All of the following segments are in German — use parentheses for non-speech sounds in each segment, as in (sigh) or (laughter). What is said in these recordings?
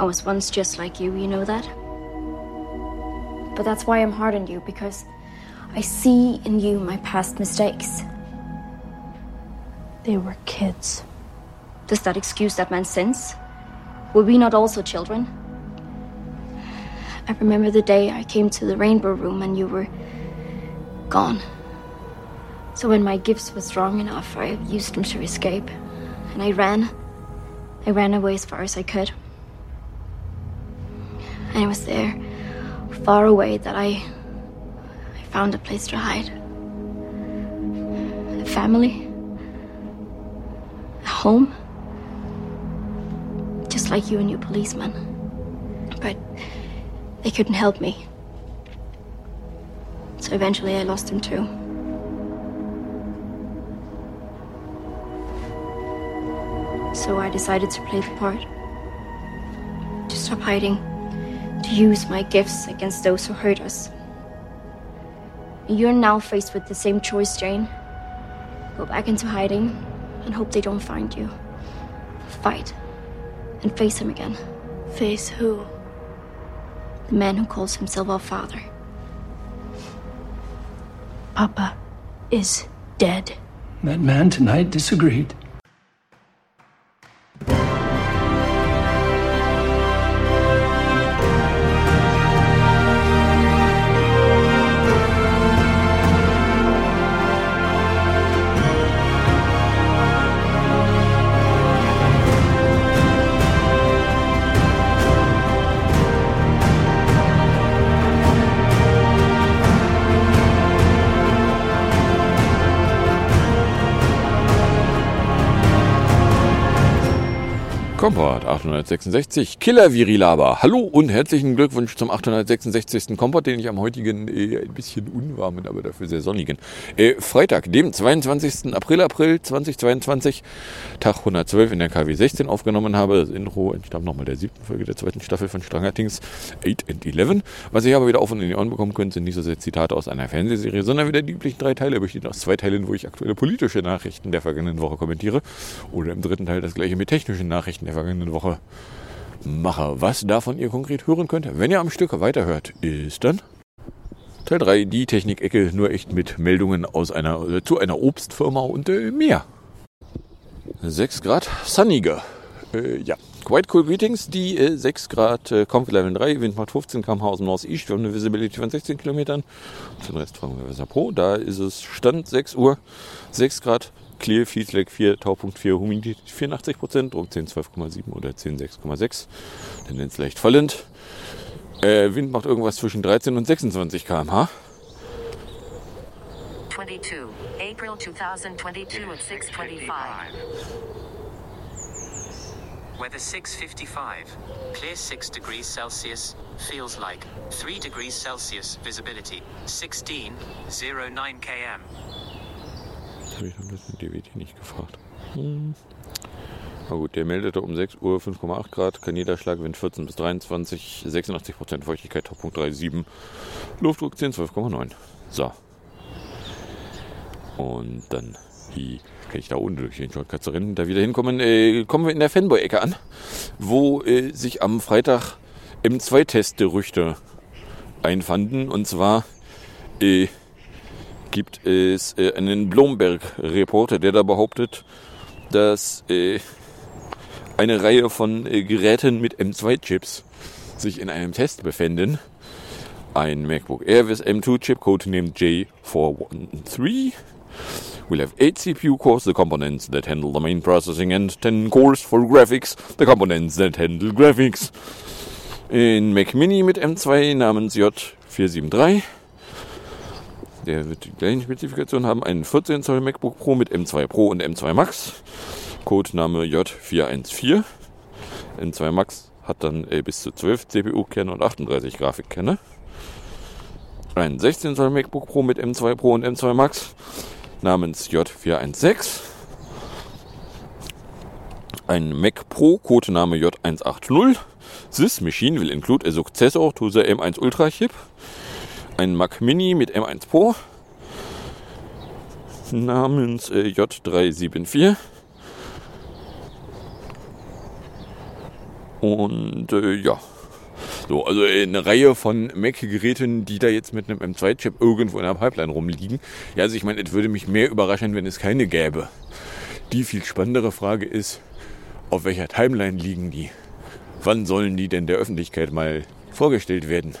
I was once just like you, you know that? But that's why I'm hard on you, because I see in you my past mistakes. They were kids. Does that excuse that man's sins? Were we not also children? I remember the day I came to the rainbow room and you were gone. So when my gifts were strong enough, I used them to escape. And I ran. I ran away as far as I could. And it was there, far away, that I I found a place to hide. A family. A home. Just like you and your policeman. But they couldn't help me. So eventually I lost him too. So I decided to play the part. To stop hiding. To use my gifts against those who hurt us. You're now faced with the same choice, Jane. Go back into hiding and hope they don't find you. Fight. And face him again. Face who? The man who calls himself our father. Papa is dead. That man tonight disagreed. 866, Killer Virilaba. Hallo und herzlichen Glückwunsch zum 866. Kompott, den ich am heutigen äh, ein bisschen unwarmen, aber dafür sehr sonnigen äh, Freitag, dem 22. April, April 2022, Tag 112 in der KW 16 aufgenommen habe. Das Intro entstammt nochmal der siebten Folge der zweiten Staffel von Stranger Things 8 and 11. Was ihr aber wieder auf und in die Ohren bekommen könnt, sind nicht so sehr Zitate aus einer Fernsehserie, sondern wieder die üblichen drei Teile, bestehend aus zwei Teilen, wo ich aktuelle politische Nachrichten der vergangenen Woche kommentiere. Oder im dritten Teil das gleiche mit technischen Nachrichten der vergangenen Woche mache. Was davon ihr konkret hören könnt, wenn ihr am Stück weiterhört, ist dann Teil 3, die Technikecke, nur echt mit Meldungen aus einer, äh, zu einer Obstfirma und äh, mehr. 6 Grad, sunniger. Äh, ja, quite cool greetings. Die äh, 6 Grad äh, Comfort Level 3, Wind macht 15 km/h aus dem Northeast. Wir haben eine Visibility von 16 Kilometern. Den Rest fragen wir Weser Pro. Da ist es Stand 6 Uhr, 6 Grad, Clear, Feedback 4, Taupunkt 4, Humidität 84 Prozent, Druck 10, 12,7 oder 10, 6,6. Tendenz leicht fallend. Äh, Wind macht irgendwas zwischen 13 und 26 km/h. 22, April 2022 at 625. Weather 655. Clear 6 degrees Celsius. Feels like 3 degrees Celsius. Visibility 16, 09 km. Habe ich noch bisschen DWT nicht gefragt. Hm. Na gut, der meldete um 6 Uhr 5,8 Grad, kein Niederschlag, Wind 14 bis 23, 86 Prozent Feuchtigkeit, Taupunkt 3,7, Luftdruck 10, 12,9. So. Und dann, wie kann ich da ohne durch den rennen, da wieder hinkommen, äh, kommen wir in der Fanboy-Ecke an, wo äh, sich am Freitag M2-Test-Gerüchte einfanden. Und zwar äh, gibt es äh, einen Blomberg-Reporter, der da behauptet, dass äh, eine Reihe von äh, Geräten mit M2-Chips sich in einem Test befänden. Ein MacBook Air with M2-Chip, codenamed J413, will have 8 CPU cores, the components that handle the main processing, and 10 cores for graphics, the components that handle graphics. In Mac Mini mit M2 namens J473 der wird die gleichen Spezifikationen haben. Einen 14 Zoll MacBook Pro mit M2 Pro und M2 Max. Codename J414. M2 Max hat dann äh, bis zu 12 CPU-Kerne und 38 Grafikkerne. Ein 16 Zoll MacBook Pro mit M2 Pro und M2 Max namens J416. Ein Mac Pro, Codename J180. This machine will include a successor to the M1 Ultra chip ein Mac Mini mit M1 Pro namens äh, J374. Und äh, ja. So, also äh, eine Reihe von Mac-Geräten, die da jetzt mit einem M2-Chip irgendwo in der Pipeline rumliegen. Ja, also ich meine, es würde mich mehr überraschen, wenn es keine gäbe. Die viel spannendere Frage ist, auf welcher Timeline liegen die? Wann sollen die denn der Öffentlichkeit mal vorgestellt werden?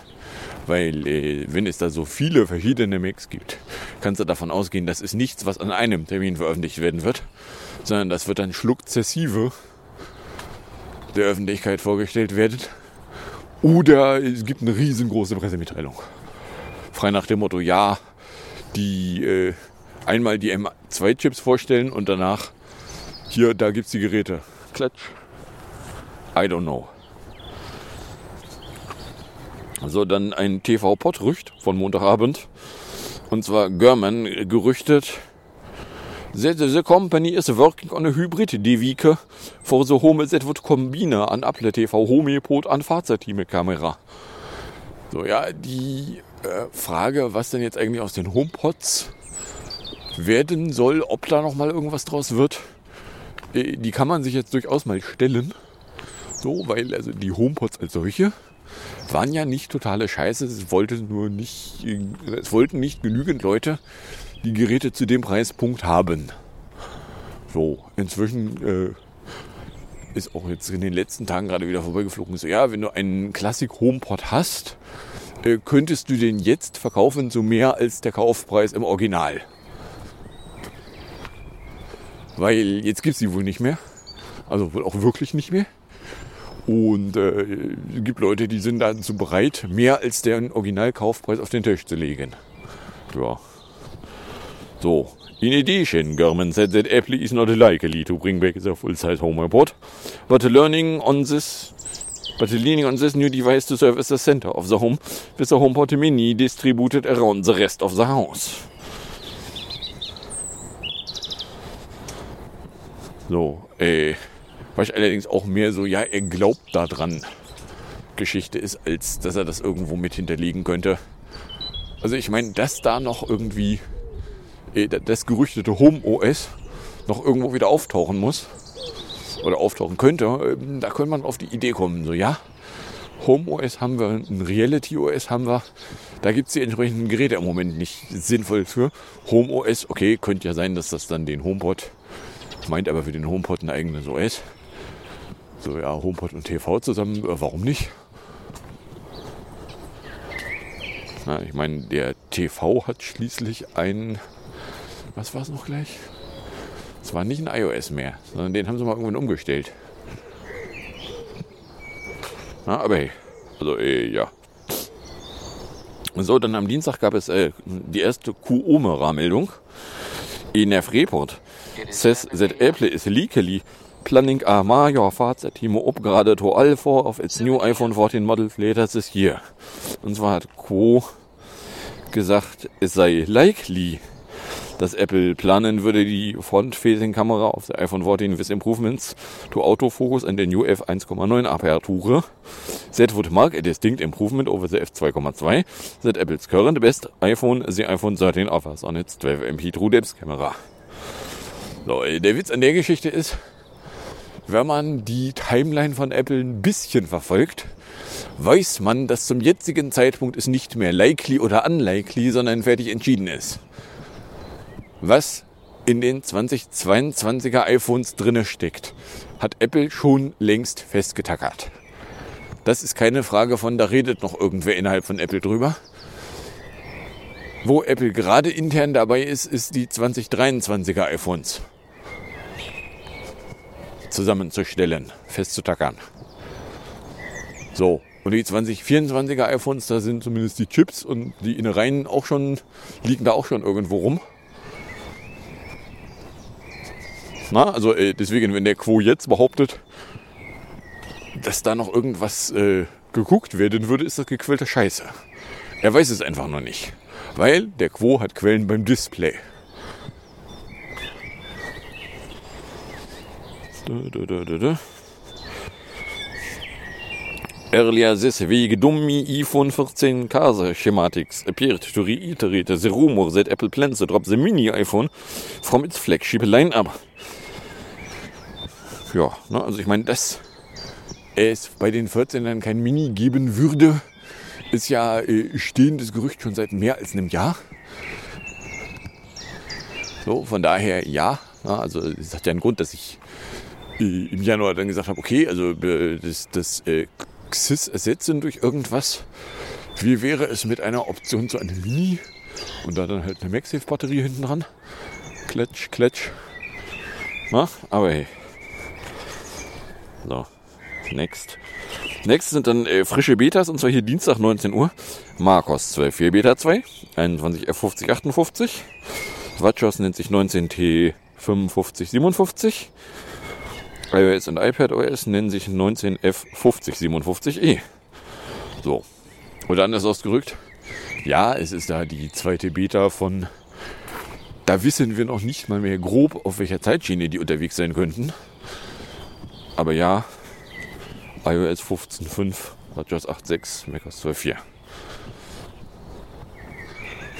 Weil äh, wenn es da so viele verschiedene Macs gibt, kannst du davon ausgehen, das ist nichts, was an einem Termin veröffentlicht werden wird, sondern das wird dann schluckzessive der Öffentlichkeit vorgestellt werden. Oder es gibt eine riesengroße Pressemitteilung. Frei nach dem Motto, ja, die äh, einmal die M2-Chips vorstellen und danach hier, da gibt's die Geräte. Klatsch. I don't know. So, dann ein TV-Pod-Rücht von Montagabend. Und zwar German gerüchtet. The, the, the company is working on a hybrid DVK for the home that would combine an Apple TV Homepod an Fahrzeugteam-Kamera. So, ja, die äh, Frage, was denn jetzt eigentlich aus den HomePods werden soll, ob da noch mal irgendwas draus wird, äh, die kann man sich jetzt durchaus mal stellen. So, weil also die HomePods als solche waren ja nicht totale Scheiße. Es wollte nur nicht, es wollten nicht genügend Leute die Geräte zu dem Preispunkt haben. So, inzwischen äh, ist auch jetzt in den letzten Tagen gerade wieder vorbeigeflogen. So, ja, wenn du einen Classic HomePod hast, äh, könntest du den jetzt verkaufen zu mehr als der Kaufpreis im Original. Weil jetzt gibt es die wohl nicht mehr. Also wohl auch wirklich nicht mehr. Und äh, gibt Leute, die sind dazu bereit, mehr als den Originalkaufpreis auf den Tisch zu legen. Ja. So. In addition, German said that Apple is not likely to bring back the full-size HomePod, but learning on this but leaning on this new device to serve as the center of the home with the HomePod Mini distributed around the rest of the house. So, äh, was ich allerdings auch mehr so, ja, er glaubt daran Geschichte ist, als dass er das irgendwo mit hinterlegen könnte. Also ich meine, dass da noch irgendwie äh, das gerüchtete Home OS noch irgendwo wieder auftauchen muss oder auftauchen könnte, äh, da könnte man auf die Idee kommen, so ja, Home OS haben wir, ein Reality OS haben wir, da gibt es die entsprechenden Geräte im Moment nicht sinnvoll für. Home OS, okay, könnte ja sein, dass das dann den HomePod meint, aber für den HomePod ein eigenes OS. So, ja, HomePod und TV zusammen, äh, warum nicht? Na, ich meine, der TV hat schließlich ein, was war es noch gleich? Es war nicht ein iOS mehr, sondern den haben sie mal irgendwann umgestellt. Na, aber hey, also äh, ja. So, dann am Dienstag gab es äh, die erste QOMERA-Meldung. ENF Report says that Apple is legally planning a major Fahrzeitimo upgrade to all four of its new iPhone 14 models later this year. Und zwar hat Quo gesagt, es sei likely, dass Apple planen würde, die Front-Facing-Kamera auf der iPhone 14 with improvements to autofocus and the new f1.9 Aperture. That would mark a distinct improvement over the f2.2 that Apple's current best iPhone, the iPhone 13 offers on its 12 MP True Depth Kamera. So, der Witz an der Geschichte ist, wenn man die Timeline von Apple ein bisschen verfolgt, weiß man, dass zum jetzigen Zeitpunkt es nicht mehr likely oder unlikely, sondern fertig entschieden ist. Was in den 2022er iPhones drinne steckt, hat Apple schon längst festgetackert. Das ist keine Frage von, da redet noch irgendwer innerhalb von Apple drüber. Wo Apple gerade intern dabei ist, ist die 2023er iPhones zusammenzustellen, festzutackern. So, und die 2024er iPhones, da sind zumindest die Chips und die Innereien auch schon, liegen da auch schon irgendwo rum. Na, also äh, deswegen, wenn der Quo jetzt behauptet, dass da noch irgendwas äh, geguckt werden würde, ist das gequälte Scheiße. Er weiß es einfach noch nicht. Weil der Quo hat Quellen beim Display. Da, da, da, da. Earlier this week, dummy iPhone 14 Casa schematics appeared to reiterate the rumor that Apple plans to drop the mini iPhone from its flagship lineup. Ja, ne, also ich meine, das es bei den 14ern kein Mini geben würde, ist ja äh, stehendes Gerücht schon seit mehr als einem Jahr. So, von daher ja. ja also es hat ja einen Grund, dass ich im Januar dann gesagt habe, okay, also äh, das, das äh, XIS ersetzen durch irgendwas. Wie wäre es mit einer Option zu einem Mini? Und da dann halt eine MagSafe-Batterie hinten dran. Klatsch, klatsch. Na, aber hey. So, next. Next sind dann äh, frische Betas und zwar hier Dienstag 19 Uhr. Marcos 12.4 Beta 2, 21F5058. Watchos nennt sich 19T5557. iOS und iPad OS nennen sich 19F5057E. So. Oder anders ausgerückt, ja, es ist da die zweite Beta von. Da wissen wir noch nicht mal mehr grob, auf welcher Zeitschiene die unterwegs sein könnten. Aber ja, iOS 15.5, WatchOS 8.6, macOS 12.4.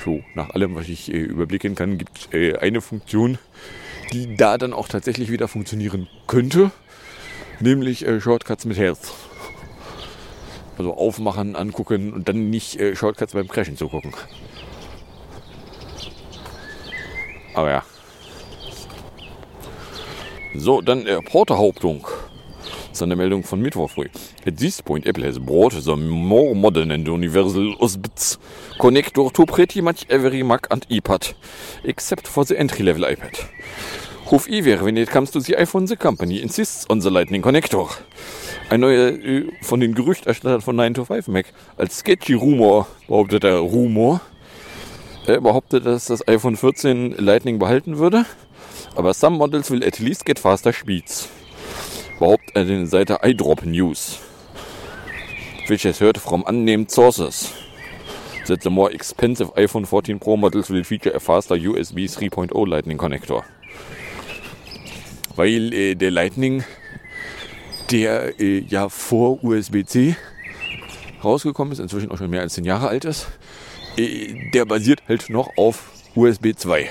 So, nach allem, was ich äh, überblicken kann, gibt es äh, eine Funktion, die da dann auch tatsächlich wieder funktionieren könnte, nämlich äh, Shortcuts mit Health. Also aufmachen, angucken und dann nicht äh, Shortcuts beim Crashen zugucken. Aber ja. So, dann äh, Porterhauptung. Das ist eine Meldung von Mittwoch früh. At this point, Apple has brought the more modern and universal USB connector to pretty much every Mac and iPad, except for the entry-level iPad. Hof Iver, when it comes to the iPhone, the company insists on the Lightning Connector. Ein neuer äh, von den Gerüchterstattern von 9 to 5 Mac als sketchy Rumor behauptet der Rumor. Er behauptet, dass das iPhone 14 Lightning behalten würde, aber some models will at least get faster speeds. Behauptet er den Seite iDrop News, which has heard from unnamed sources that the more expensive iPhone 14 Pro models will feature a faster USB 3.0 Lightning Connector. Weil äh, der Lightning der äh, ja vor USB-C rausgekommen ist, inzwischen auch schon mehr als 10 Jahre alt ist, äh, der basiert halt noch auf USB 2.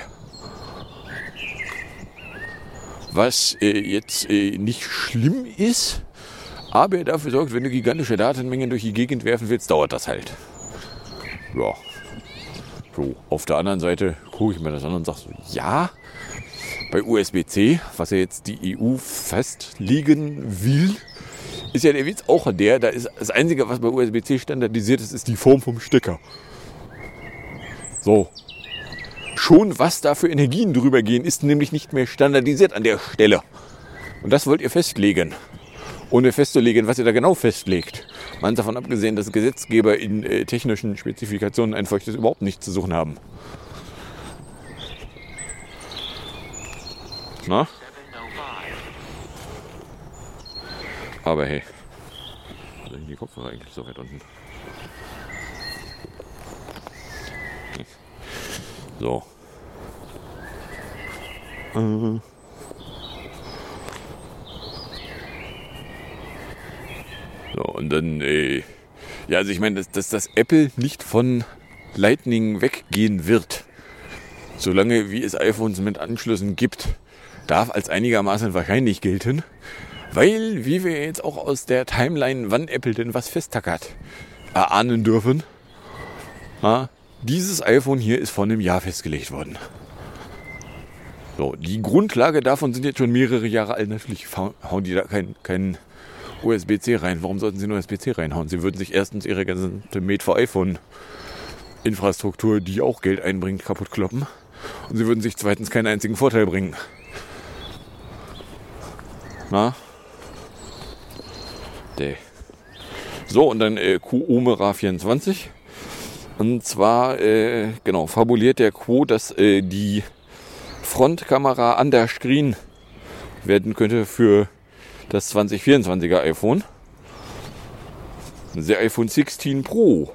Was äh, jetzt äh, nicht schlimm ist, aber er dafür sorgt, wenn du gigantische Datenmengen durch die Gegend werfen willst, dauert das halt. Ja. So, auf der anderen Seite gucke ich mir das an und sage so, ja, bei USB-C, was ja jetzt die EU festlegen will, ist ja der Witz auch der, da ist das Einzige, was bei USB-C standardisiert ist, ist die Form vom Stecker. So. Schon was da für Energien drüber gehen, ist nämlich nicht mehr standardisiert an der Stelle. Und das wollt ihr festlegen. Ohne festzulegen, was ihr da genau festlegt. Man davon abgesehen, dass Gesetzgeber in äh, technischen Spezifikationen einfach das überhaupt nicht zu suchen haben. Na? Aber hey. Wo sind die Kopfhörer eigentlich so weit unten? So. Äh. So, und dann, äh, ja, also ich meine, dass, dass das Apple nicht von Lightning weggehen wird, solange wie es iPhones mit Anschlüssen gibt, darf als einigermaßen wahrscheinlich gelten, weil, wie wir jetzt auch aus der Timeline, wann Apple denn was festtackert, erahnen dürfen, dieses iPhone hier ist vor einem Jahr festgelegt worden. So, die Grundlage davon sind jetzt schon mehrere Jahre alt. Natürlich hauen die da kein, kein USB-C rein. Warum sollten sie nur USB-C reinhauen? Sie würden sich erstens ihre ganze Made for iPhone Infrastruktur, die auch Geld einbringt, kaputt kloppen. Und sie würden sich zweitens keinen einzigen Vorteil bringen. Na? Nee. So, und dann äh, Qomera 24. Und zwar, äh, genau, fabuliert der Quo, dass äh, die Frontkamera an der Screen werden könnte für das 2024er iPhone. Der iPhone 16 Pro,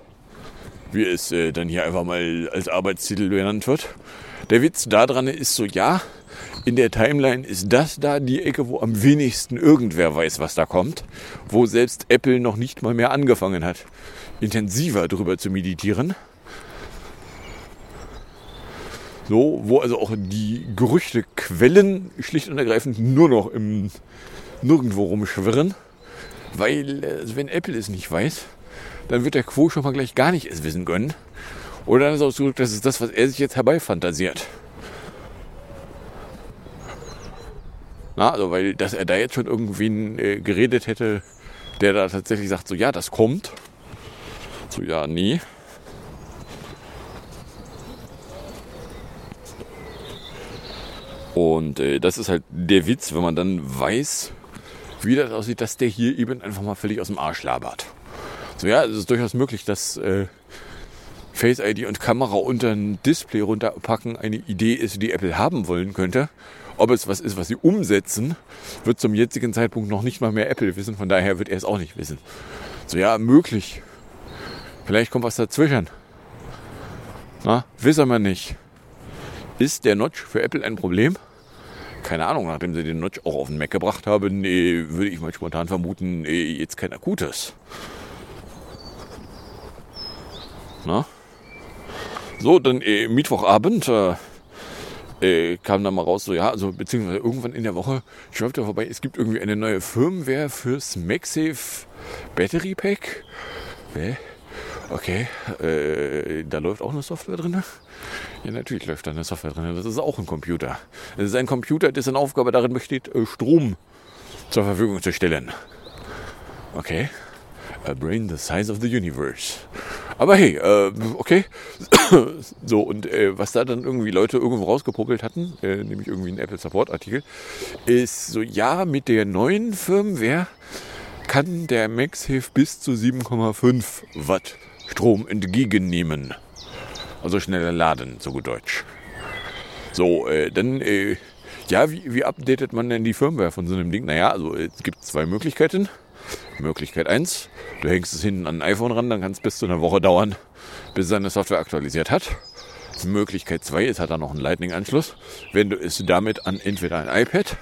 wie es äh, dann hier einfach mal als Arbeitstitel genannt wird. Der Witz daran ist so, ja, in der Timeline ist das da die Ecke, wo am wenigsten irgendwer weiß, was da kommt. Wo selbst Apple noch nicht mal mehr angefangen hat, intensiver drüber zu meditieren. So, wo also auch die Gerüchtequellen schlicht und ergreifend nur noch im Nirgendwo rumschwirren. Weil, also wenn Apple es nicht weiß, dann wird der Quo schon mal gleich gar nicht es wissen können. Oder dann ist auch so, das ist das, was er sich jetzt herbeifantasiert. Na, also, weil, dass er da jetzt schon irgendwen äh, geredet hätte, der da tatsächlich sagt, so, ja, das kommt. So, ja, nee. Und äh, das ist halt der Witz, wenn man dann weiß, wie das aussieht, dass der hier eben einfach mal völlig aus dem Arsch labert. So ja, es ist durchaus möglich, dass äh, Face ID und Kamera unter ein Display runterpacken eine Idee ist, die Apple haben wollen könnte. Ob es was ist, was sie umsetzen, wird zum jetzigen Zeitpunkt noch nicht mal mehr Apple wissen. Von daher wird er es auch nicht wissen. So ja, möglich. Vielleicht kommt was dazwischen. Na, wissen wir nicht. Ist der Notch für Apple ein Problem? Keine Ahnung, nachdem sie den Notch auch auf den Mac gebracht haben, würde ich mal spontan vermuten, jetzt kein akutes. Na? So, dann äh, Mittwochabend äh, äh, kam dann mal raus, so ja, also beziehungsweise irgendwann in der Woche schwirrte vorbei, es gibt irgendwie eine neue Firmware fürs MagSafe Battery Pack. Hä? Okay, äh, da läuft auch eine Software drin. Ja, natürlich läuft da eine Software drin. Das ist auch ein Computer. Das ist ein Computer, dessen Aufgabe darin besteht, äh, Strom zur Verfügung zu stellen. Okay. A brain the size of the universe. Aber hey, äh, okay. (coughs) so, und äh, was da dann irgendwie Leute irgendwo rausgepuppelt hatten, äh, nämlich irgendwie ein Apple Support Artikel, ist so, ja, mit der neuen Firmware kann der MagSafe bis zu 7,5 Watt Strom entgegennehmen. Also schneller laden, so gut Deutsch. So, äh, dann, äh, ja, wie, wie updatet man denn die Firmware von so einem Ding? Naja, also es gibt zwei Möglichkeiten. Möglichkeit 1, du hängst es hinten an ein iPhone ran, dann kann es bis zu einer Woche dauern, bis seine Software aktualisiert hat. Möglichkeit 2, es hat dann noch einen Lightning-Anschluss. Wenn du es damit an entweder ein iPad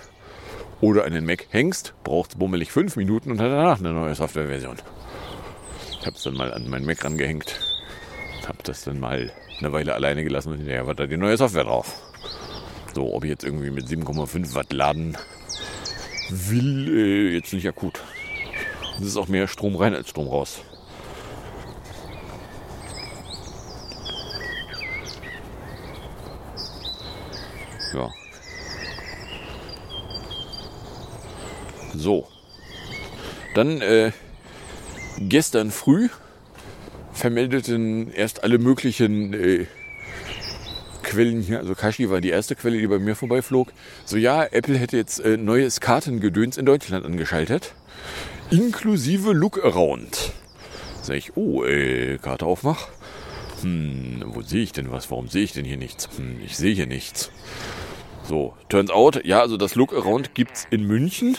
oder einen Mac hängst, braucht es bummelig 5 Minuten und hat danach eine neue Softwareversion. Habe es dann mal an meinen Mac rangehängt, habe das dann mal eine Weile alleine gelassen und hinterher war da die neue Software drauf. So, ob ich jetzt irgendwie mit 7,5 Watt laden will, äh, jetzt nicht akut. Es ist auch mehr Strom rein als Strom raus. Ja. So. Dann äh, gestern früh vermeldeten erst alle möglichen äh, Quellen hier, also Kashi war die erste Quelle, die bei mir vorbeiflog. So ja, Apple hätte jetzt äh, neues Kartengedöns in Deutschland angeschaltet inklusive Look-Around. Sag ich, oh, äh, Karte aufmach. Hm, wo sehe ich denn was? Warum sehe ich denn hier nichts? Hm, ich sehe hier nichts. So, turns out, ja, also das Look-Around gibt's in München.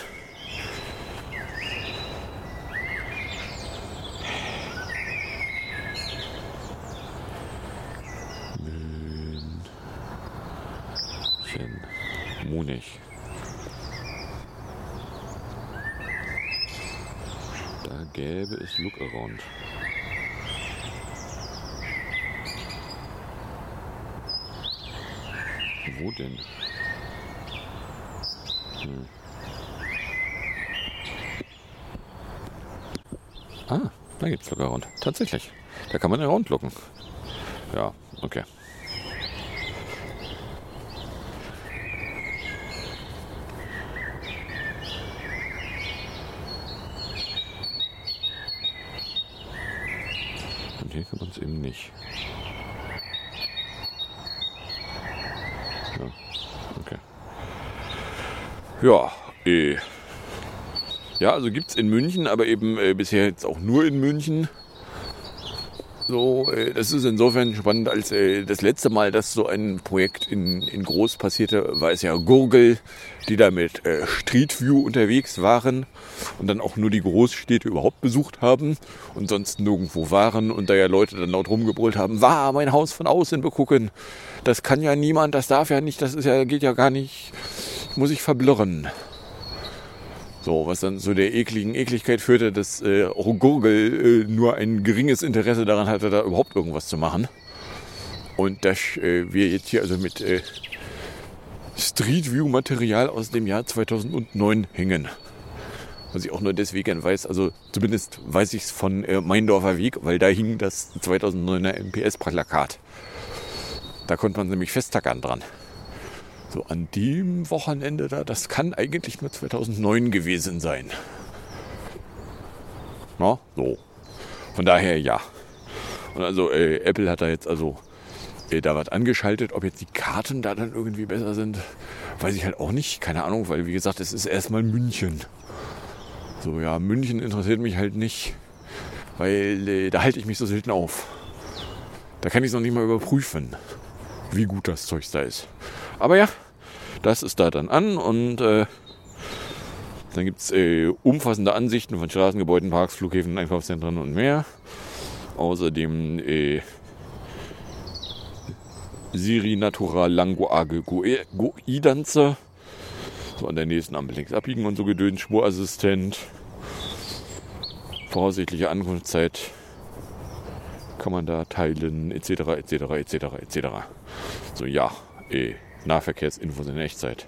München. Munich. Da gäbe es Look-Around. Wo denn? Hm. Ah, da gibt's Look-Around. Tatsächlich. Da kann man Around locken. Ja, okay. Und hier kann man es eben nicht. Ja, okay. Ja, eh. Ja, also gibt es in München, aber eben äh, bisher jetzt auch nur in München. So, äh, das ist insofern spannend, als äh, das letzte Mal, dass so ein Projekt in, in groß passierte, war es ja Gurgel, die da mit äh, Street View unterwegs waren und dann auch nur die Großstädte überhaupt besucht haben und sonst nirgendwo waren und da ja Leute dann laut rumgebrüllt haben, war mein Haus von außen begucken. Das kann ja niemand, das darf ja nicht, das ist ja, geht ja gar nicht, muss ich verblirren. So, was dann zu der ekligen Ekligkeit führte, dass äh, auch Gurgel äh, nur ein geringes Interesse daran hatte, da überhaupt irgendwas zu machen. Und dass äh, wir jetzt hier also mit äh, Street View Material aus dem Jahr 2009 hängen. Was ich auch nur deswegen weiß, also zumindest weiß ich es von äh, Meindorfer Weg, weil da hing das 2009er MPS-Plakat. Da konnte man nämlich festtackern dran. So an dem Wochenende da, das kann eigentlich nur 2009 gewesen sein. Na, so. Von daher ja. Und also äh, Apple hat da jetzt also äh, da was angeschaltet. Ob jetzt die Karten da dann irgendwie besser sind, weiß ich halt auch nicht. Keine Ahnung, weil wie gesagt, es ist erstmal München. So, ja, München interessiert mich halt nicht, weil äh, da halte ich mich so selten auf. Da kann ich es noch nicht mal überprüfen, wie gut das Zeug da ist. Aber ja, das ist da dann an und äh, dann gibt es äh, umfassende Ansichten von Straßen, Gebäuden, Parks, Flughäfen, Einkaufszentren und mehr. Außerdem äh, Siri Natural Language Guidanze. So an der nächsten Ampel links abbiegen und so gedöns, Spurassistent. Voraussichtliche Ankunftszeit kann man da teilen, etc., etc., etc., etc. So, ja, äh, Nahverkehrsinfos in Echtzeit.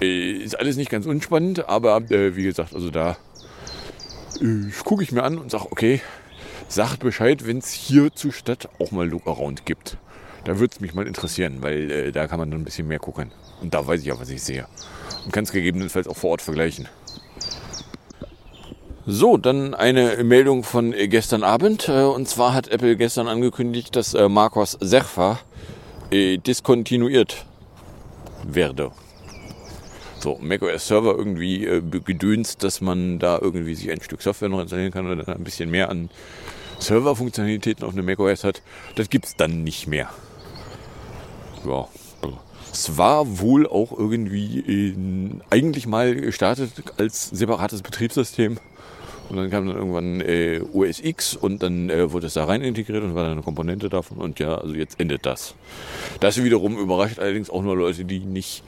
Äh, ist alles nicht ganz unspannend, aber äh, wie gesagt, also da äh, gucke ich mir an und sage, okay, sagt Bescheid, wenn es hier zur Stadt auch mal Lookaround gibt. Da würde es mich mal interessieren, weil äh, da kann man dann ein bisschen mehr gucken. Und da weiß ich ja, was ich sehe. Und kann es gegebenenfalls auch vor Ort vergleichen. So, dann eine Meldung von äh, gestern Abend. Äh, und zwar hat Apple gestern angekündigt, dass Marcos Serfa diskontinuiert werde. So, macOS Server irgendwie äh, gedönst, dass man da irgendwie sich ein Stück Software noch installieren kann oder dann ein bisschen mehr an Serverfunktionalitäten auf eine macOS hat. Das gibt es dann nicht mehr. Ja. Es war wohl auch irgendwie in, eigentlich mal gestartet als separates Betriebssystem. Und dann kam dann irgendwann äh, OS X und dann äh, wurde es da rein integriert und war dann eine Komponente davon. Und ja, also jetzt endet das. Das wiederum überrascht allerdings auch nur Leute, die nicht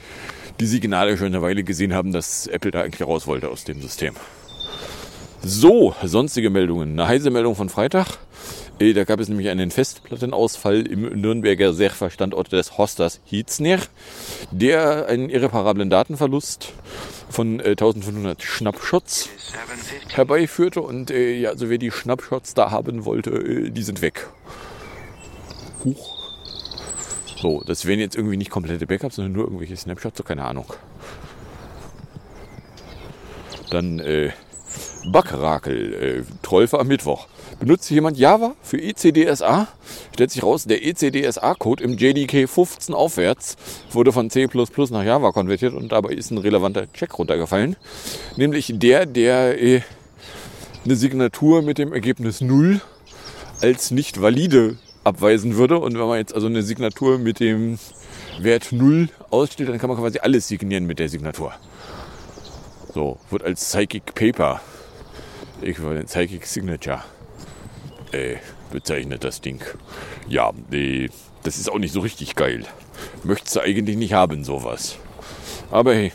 die Signale schon eine Weile gesehen haben, dass Apple da eigentlich raus wollte aus dem System. So, sonstige Meldungen. Eine heiße Meldung von Freitag. Äh, Da gab es nämlich einen Festplattenausfall im Nürnberger Server-Standort des Hosters Hietzner, der einen irreparablen Datenverlust von äh, 1500 Schnappshots herbeiführte. Und äh, ja, also wer die Schnappshots da haben wollte, äh, die sind weg. Huch. So, das wären jetzt irgendwie nicht komplette Backups, sondern nur irgendwelche Snapshots, so keine Ahnung. Dann äh, Backrakel, äh, Trollfer am Mittwoch. Benutzt jemand Java für ECDSA? Stellt sich raus, der ECDSA-Code im JDK 15 aufwärts wurde von C++ nach Java konvertiert und dabei ist ein relevanter Check runtergefallen. Nämlich der, der äh, eine Signatur mit dem Ergebnis 0 als nicht valide abweisen würde. Und wenn man jetzt also eine Signatur mit dem Wert 0 ausstellt, dann kann man quasi alles signieren mit der Signatur. So, wird als Psychic Paper, äquivalent Psychic Signature, äh, bezeichnet das Ding. Ja, äh, das ist auch nicht so richtig geil. Möchtest du eigentlich nicht haben, sowas. Aber hey,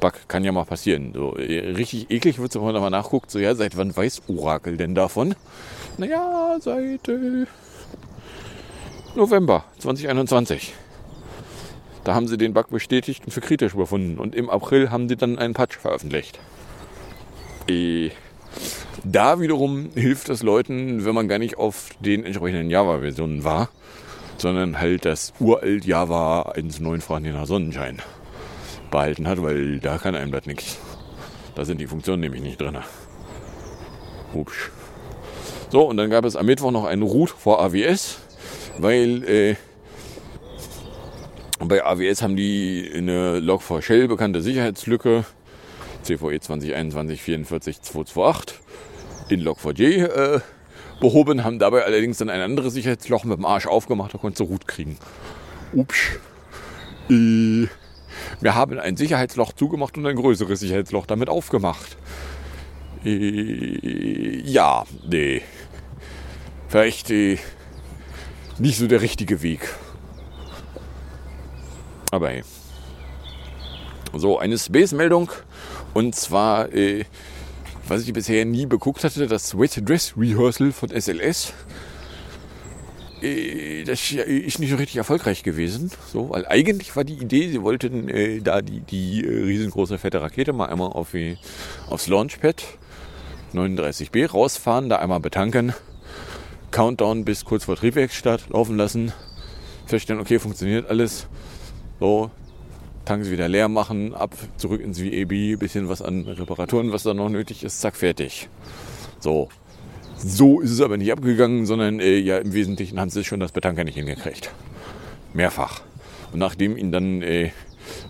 Bug kann ja mal passieren. So, äh, richtig eklig wird es, wenn man mal nachguckt. So, ja, seit wann weiß Orakel denn davon? Naja, seit äh, November 2021. Da haben sie den Bug bestätigt und für kritisch befunden. Und im April haben sie dann einen Patch veröffentlicht. Äh, da wiederum hilft es Leuten, wenn man gar nicht auf den entsprechenden Java-Versionen war, sondern halt das uralt Java 1.9 Fragen Sonnenschein behalten hat, weil da kann einem das nichts. Da sind die Funktionen nämlich nicht drin. Hupsch. So, und dann gab es am Mittwoch noch einen Root vor AWS, weil äh, bei AWS haben die eine Log4Shell bekannte Sicherheitslücke CVE 2021 44 228 in Log4j äh, behoben, haben dabei allerdings dann ein anderes Sicherheitsloch mit dem Arsch aufgemacht, da konntest du Root kriegen. Ups. Äh, wir haben ein Sicherheitsloch zugemacht und ein größeres Sicherheitsloch damit aufgemacht. Äh, ja, nee. Vielleicht äh, nicht so der richtige Weg. Aber hey. So, eine Space-Meldung. Und zwar, äh, was ich bisher nie beguckt hatte, das Wet Dress Rehearsal von SLS. Äh, das ist nicht so richtig erfolgreich gewesen. So, weil eigentlich war die Idee, sie wollten äh, da die, die äh, riesengroße fette Rakete mal einmal auf aufs Launchpad 39B rausfahren, da einmal betanken, Countdown bis kurz vor Triebwerksstart laufen lassen, feststellen, okay, funktioniert alles. So, Tanks wieder leer machen, ab, zurück ins VAB, bisschen was an Reparaturen, was da noch nötig ist, zack, fertig. So. So ist es aber nicht abgegangen, sondern äh, ja, im Wesentlichen haben sie schon das Betanker nicht hingekriegt. Mehrfach. Und nachdem ihnen dann äh,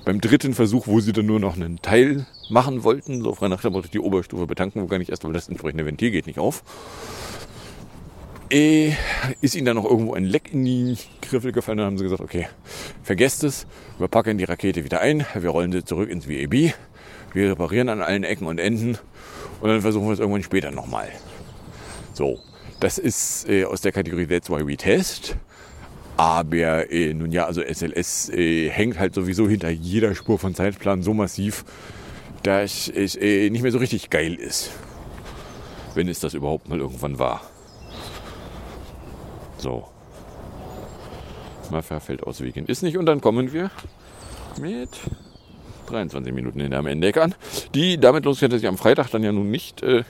beim dritten Versuch, wo sie dann nur noch einen Teil machen wollten, so frei nach dem Motto, die Oberstufe betanken wir gar nicht erst, weil das entsprechende Ventil geht nicht auf, äh, ist ihnen dann noch irgendwo ein Leck in die Griffel gefallen. Dann haben sie gesagt, okay, vergesst es, wir packen die Rakete wieder ein, wir rollen sie zurück ins VAB, wir reparieren an allen Ecken und Enden und dann versuchen wir es irgendwann später nochmal. So, das ist äh, aus der Kategorie That's Why We Test. Aber äh, nun ja, also SLS äh, hängt halt sowieso hinter jeder Spur von Zeitplan so massiv, dass es äh, nicht mehr so richtig geil ist. Wenn es das überhaupt mal irgendwann war. So. Mafia fällt aus Weekend ist nicht und dann kommen wir mit 23 Minuten in der Mendeck an. Die damit losgeht, dass ich am Freitag dann ja nun nicht äh,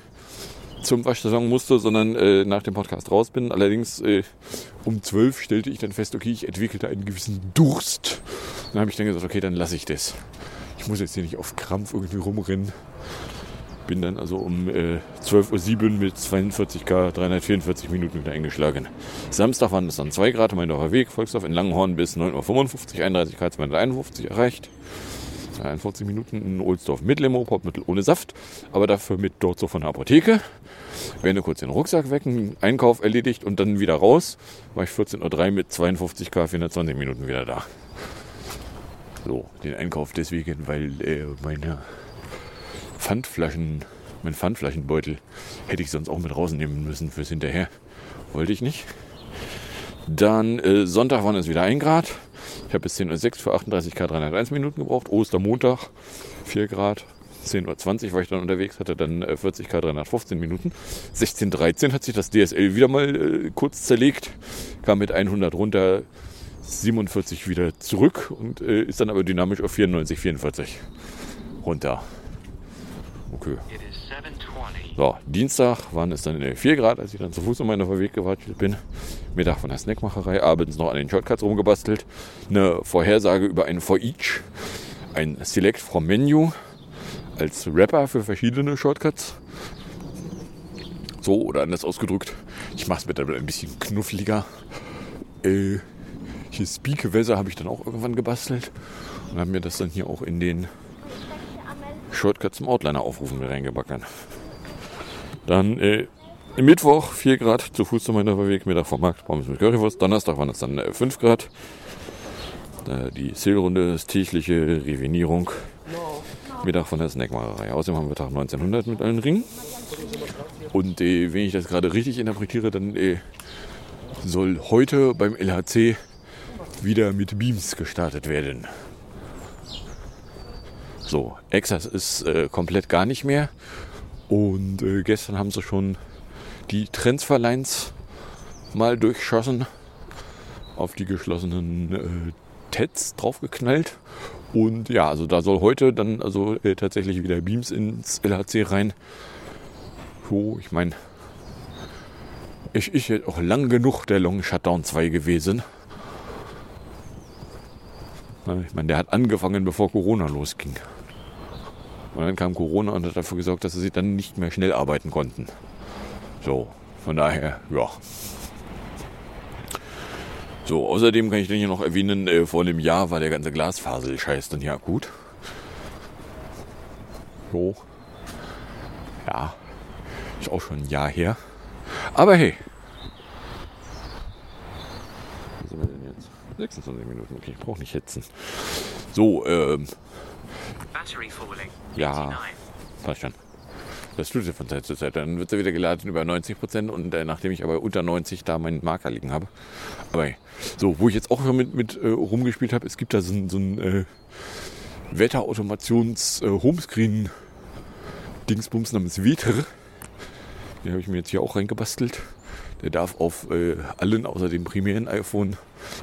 zum Waschsaison musste, sondern äh, nach dem Podcast raus bin. Allerdings äh, um 12 stellte ich dann fest, okay, ich entwickelte einen gewissen Durst. Dann habe ich dann gesagt, okay, dann lasse ich das. Ich muss jetzt hier nicht auf Krampf irgendwie rumrennen. Bin dann also um äh, 12.07 Uhr mit 42k 344 Minuten wieder eingeschlagen. Samstag waren es dann 2 Grad, mein Dorfer Weg, Volksdorf in Langenhorn bis 9.55 Uhr, 31k 251 erreicht. 41 Minuten in Ohlsdorf mit Limo, Portmittel ohne Saft, aber dafür mit dort so von der Apotheke. Werde kurz den Rucksack wecken, Einkauf erledigt und dann wieder raus. War ich 14.03 Uhr mit 52k 420 Minuten wieder da. So, den Einkauf deswegen, weil äh, meine Pfandflaschen, mein Pfandflaschenbeutel hätte ich sonst auch mit rausnehmen müssen fürs Hinterher. Wollte ich nicht. Dann äh, Sonntag waren es wieder 1 Grad. Ich habe bis 10.06 Uhr für 38 Grad 301 Minuten gebraucht. Ostermontag 4 Grad. 10.20 Uhr war ich dann unterwegs, hatte dann 40 Grad 315 Minuten. 16.13 hat sich das DSL wieder mal äh, kurz zerlegt, kam mit 100 runter, 47 wieder zurück und äh, ist dann aber dynamisch auf 94, 44 runter. Okay. It is 720. So, Dienstag waren es dann äh, 4 Grad, als ich dann zu Fuß um meinen Weg gewatschelt bin. Mittag von der Snackmacherei, abends noch an den Shortcuts rumgebastelt. Eine Vorhersage über ein For Each, ein Select from Menu als Rapper für verschiedene Shortcuts. So, oder anders ausgedrückt, ich mache es mittlerweile ein bisschen knuffliger. Äh, hier Speak-Gewässer habe ich dann auch irgendwann gebastelt und habe mir das dann hier auch in den Shortcut zum Outliner aufrufen mit reingebacken. Dann äh, Mittwoch 4 Grad zu Fuß zu meiner Weg, Mittag vom Markt, Pommes mit Currywurst. Donnerstag waren es dann äh, 5 Grad. Da die Zielrunde ist tägliche Revenierung. Mittag von der Snackmacherei. Außerdem haben wir Tag 1900 mit allen Ringen. Und äh, wenn ich das gerade richtig interpretiere, dann äh, soll heute beim LHC wieder mit Beams gestartet werden. So, Exas ist äh, komplett gar nicht mehr. Und äh, gestern haben sie schon die Transferlines mal durchschossen, auf die geschlossenen äh, TEDs draufgeknallt. Und ja, also da soll heute dann also äh, tatsächlich wieder Beams ins LHC rein. So, ich meine, ich ist jetzt auch lang genug der Long Shutdown 2 gewesen. Ich meine, der hat angefangen, bevor Corona losging. Und dann kam Corona und hat dafür gesorgt, dass sie dann nicht mehr schnell arbeiten konnten. So, von daher, ja. So, außerdem kann ich dann hier noch erwähnen, äh, vor einem Jahr war der ganze Glasfaser-Scheiß dann ja akut. So. Ja. Ist auch schon ein Jahr her. Aber hey. Wo sind wir denn? 26 Minuten. Okay, ich brauche nicht hetzen. So, ähm, Battery falling. Ja. 89. passt schon. Das tut sie von Zeit zu Zeit. Dann wird sie wieder geladen über 90 Prozent und äh, nachdem ich aber unter 90 da meinen Marker liegen habe. Aber so, wo ich jetzt auch schon mit, mit äh, rumgespielt habe, es gibt da so ein, so ein äh, Wetterautomations äh, namens Wetter. Den habe ich mir jetzt hier auch reingebastelt. Der darf auf äh, allen außer dem primären iPhone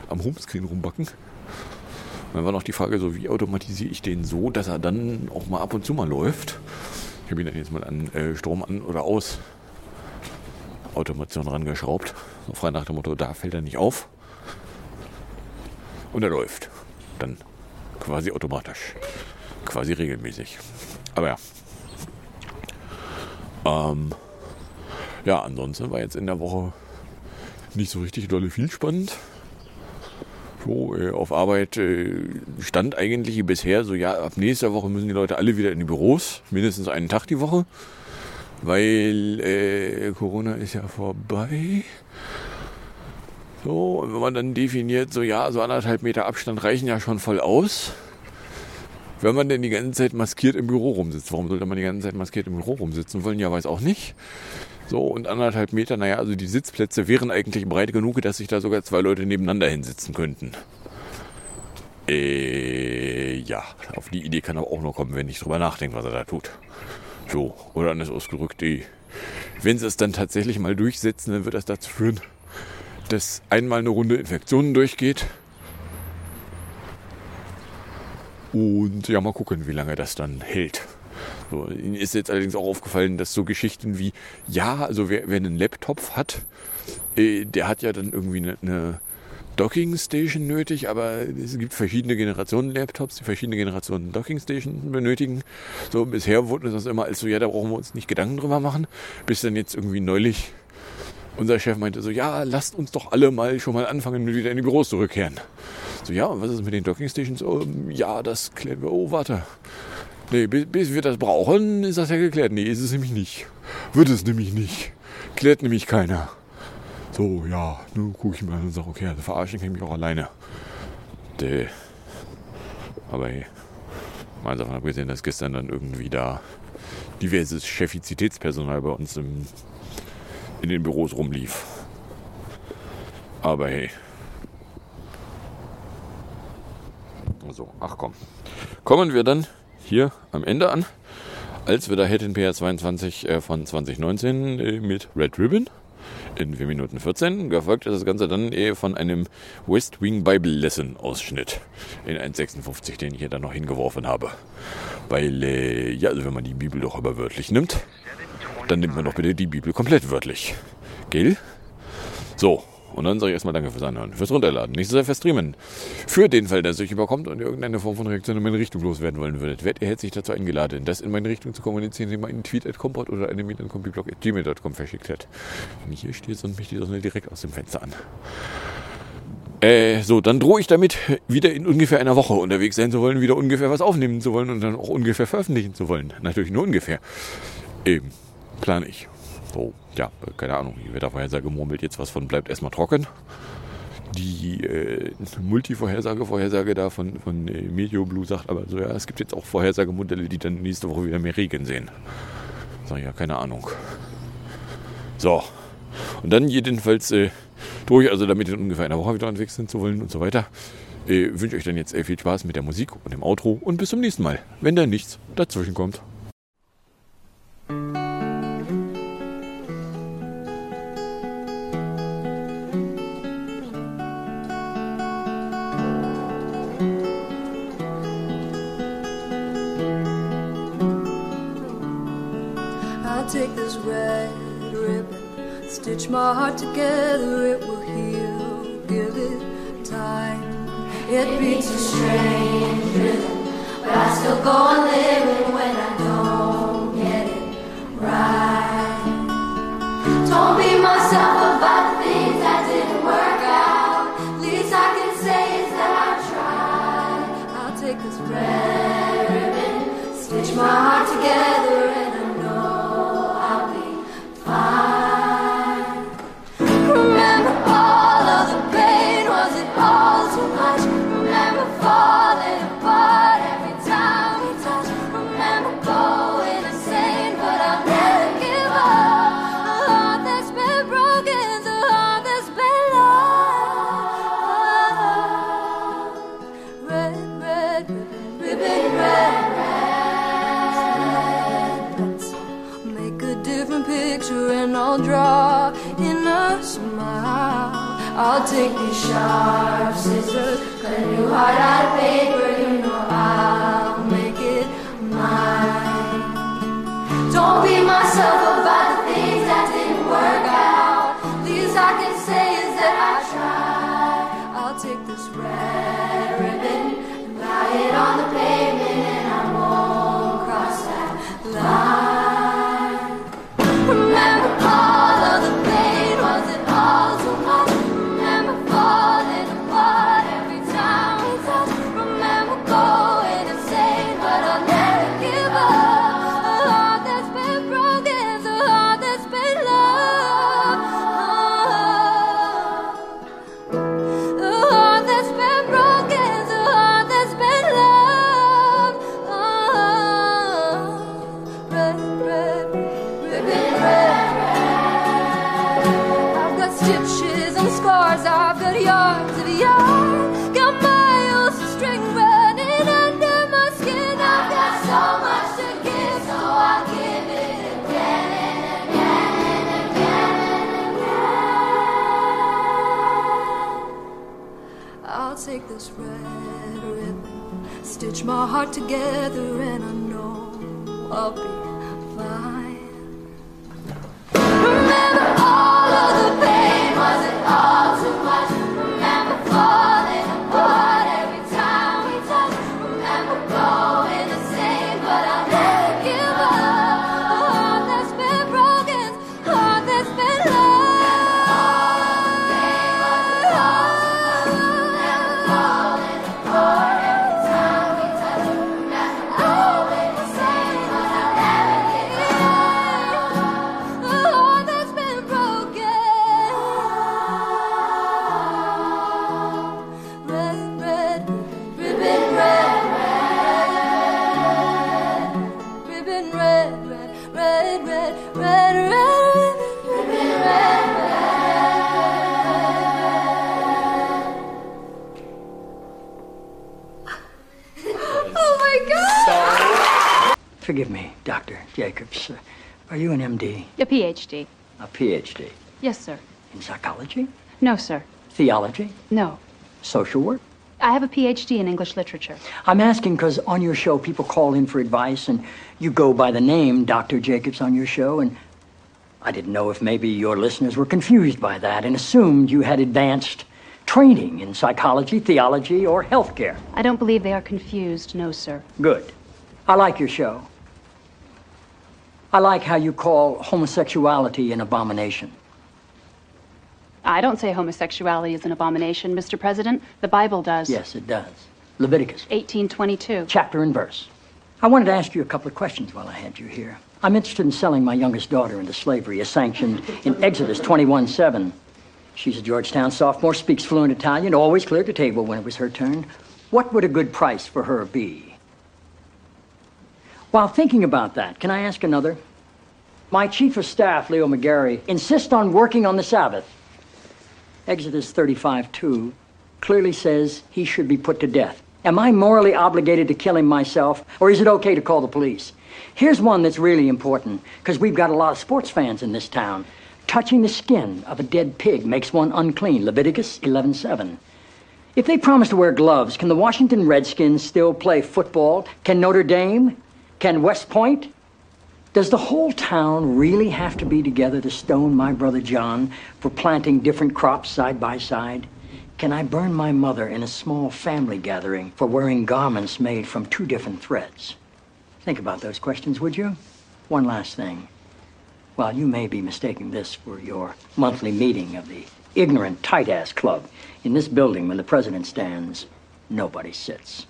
am Homescreen rumbacken. Und dann war noch die Frage, so wie automatisiere ich den so, dass er dann auch mal ab und zu mal läuft. Ich habe ihn dann jetzt mal an äh, Strom an oder aus Automation rangeschraubt. So frei nach dem Motto, da fällt er nicht auf. Und er läuft. Dann quasi automatisch. Quasi regelmäßig. Aber ja. Ähm, ja, ansonsten war jetzt in der Woche nicht so richtig dolle viel spannend. So, äh, auf Arbeit äh, stand eigentlich bisher so, ja, ab nächster Woche müssen die Leute alle wieder in die Büros, mindestens einen Tag die Woche, weil äh, Corona ist ja vorbei. So, und wenn man dann definiert, so ja, so anderthalb Meter Abstand reichen ja schon voll aus. Wenn man denn die ganze Zeit maskiert im Büro rumsitzt, warum sollte man die ganze Zeit maskiert im Büro rumsitzen wollen? Ja, weiß auch nicht. So, und anderthalb Meter, naja, also die Sitzplätze wären eigentlich breit genug, dass sich da sogar zwei Leute nebeneinander hinsitzen könnten. Äh, ja, auf die Idee kann er auch nur kommen, wenn ich drüber nachdenke, was er da tut. So, oder anders ausgedrückt, die, wenn sie es dann tatsächlich mal durchsetzen, dann wird das dazu führen, dass einmal eine Runde Infektionen durchgeht. Und ja, mal gucken, wie lange das dann hält. So, Ihnen ist jetzt allerdings auch aufgefallen, dass so Geschichten wie, ja, also wer, wer einen Laptop hat, äh, der hat ja dann irgendwie eine, eine Docking Station nötig, aber es gibt verschiedene Generationen Laptops, die verschiedene Generationen Docking Station benötigen. So bisher wurde das immer als so, ja, da brauchen wir uns nicht Gedanken drüber machen, bis dann jetzt irgendwie neulich unser Chef meinte so, ja, lasst uns doch alle mal schon mal anfangen, wieder in die Büros zurückkehren. So, ja, und was ist mit den Docking Stations? Oh, ja, das klären wir. Oh, warte. Nee, bis, wir das brauchen, ist das ja geklärt. Nee, ist es nämlich nicht. Wird es nämlich nicht. Klärt nämlich keiner. So, ja, nun gucke ich mal und sage, okay, also verarschen kann ich mich auch alleine. Däh. Aber hey, mal davon abgesehen, dass gestern dann irgendwie da diverses Chefizitätspersonal bei uns im, in den Büros rumlief. Aber hey. So, ach komm. Kommen wir dann hier am Ende an, als wir da hätten PR22 äh, von 2019 äh, mit Red Ribbon in 4 Minuten 14. Gefolgt ist das Ganze dann eh von einem West Wing Bible Lesson Ausschnitt in 1,56, den ich hier dann noch hingeworfen habe. Weil, äh, ja, also wenn man die Bibel doch aber wörtlich nimmt, dann nimmt man doch bitte die Bibel komplett wörtlich. Gell? So, und dann sage ich erstmal Danke fürs Anhören, fürs Runterladen, nächstes Jahr fürs Streamen. Für den Fall, dass es euch überkommt und ihr irgendeine Form von Reaktion in meine Richtung loswerden wollen würdet, werdet ihr herzlich dazu eingeladen, das in meine Richtung zu kommunizieren, indem ihr einen Tweet at Kompott oder eine Mail an kompiblog.gmail.com verschickt hat. Wenn ich hier stehe, und mich die Sonne direkt aus dem Fenster an. Äh, so, dann drohe ich damit, wieder in ungefähr einer Woche unterwegs sein zu wollen, wieder ungefähr was aufnehmen zu wollen und dann auch ungefähr veröffentlichen zu wollen. Natürlich nur ungefähr. Eben, plane ich. So, ja, keine Ahnung, die Wettervorhersage murmelt jetzt was von bleibt erstmal trocken. Die äh, Multi-Vorhersage-Vorhersage da von, von äh, Meteo Blue sagt aber so, ja, es gibt jetzt auch Vorhersagemodelle, die dann nächste Woche wieder mehr Regen sehen. Sag ich ja, keine Ahnung. So, und dann jedenfalls äh, durch, also damit in ungefähr einer Woche wieder unterwegs sind zu wollen und so weiter. Äh, wünsche euch dann jetzt äh, viel Spaß mit der Musik und dem Outro und bis zum nächsten Mal, wenn da nichts dazwischen kommt. Stitch my heart together, it will heal. Give it time. It beats a strange rhythm, but I still go on living when I don't get it right. Don't beat myself about the things that didn't work out. Least I can say is that I tried. I'll take this red ribbon, stitch my heart together, take these sharp scissors, cut a new heart out of paper. You know I'll make it mine. Don't beat myself about the things that didn't work out. Least I can say is that I tried. I'll take this red ribbon and tie it on the PhD. A PhD? Yes, sir. In psychology? No, sir. Theology? No. Social work? I have a PhD in English literature. I'm asking because on your show people call in for advice and you go by the name Dr. Jacobs on your show, and I didn't know if maybe your listeners were confused by that and assumed you had advanced training in psychology, theology, or healthcare. I don't believe they are confused. No, sir. Good. I like your show. I like how you call homosexuality an abomination. I don't say homosexuality is an abomination, Mr. President. The Bible does. Yes, it does. Leviticus 1822. chapter and verse. I wanted to ask you a couple of questions while I had you here. I'm interested in selling my youngest daughter into slavery, as sanctioned in Exodus 21 7. She's a Georgetown sophomore, speaks fluent Italian, always cleared the table when it was her turn. What would a good price for her be? While thinking about that, can I ask another? My chief of staff, Leo McGarry, insists on working on the Sabbath. Exodus 35 2 clearly says he should be put to death. Am I morally obligated to kill him myself, or is it okay to call the police? Here's one that's really important, because we've got a lot of sports fans in this town. Touching the skin of a dead pig makes one unclean. Leviticus 11:7. If they promise to wear gloves, can the Washington Redskins still play football? Can Notre Dame? Can West Point? Does the whole town really have to be together to stone my brother John for planting different crops side by side? Can I burn my mother in a small family gathering for wearing garments made from two different threads? Think about those questions, would you? One last thing. While you may be mistaking this for your monthly meeting of the ignorant tight ass club, in this building when the president stands, nobody sits.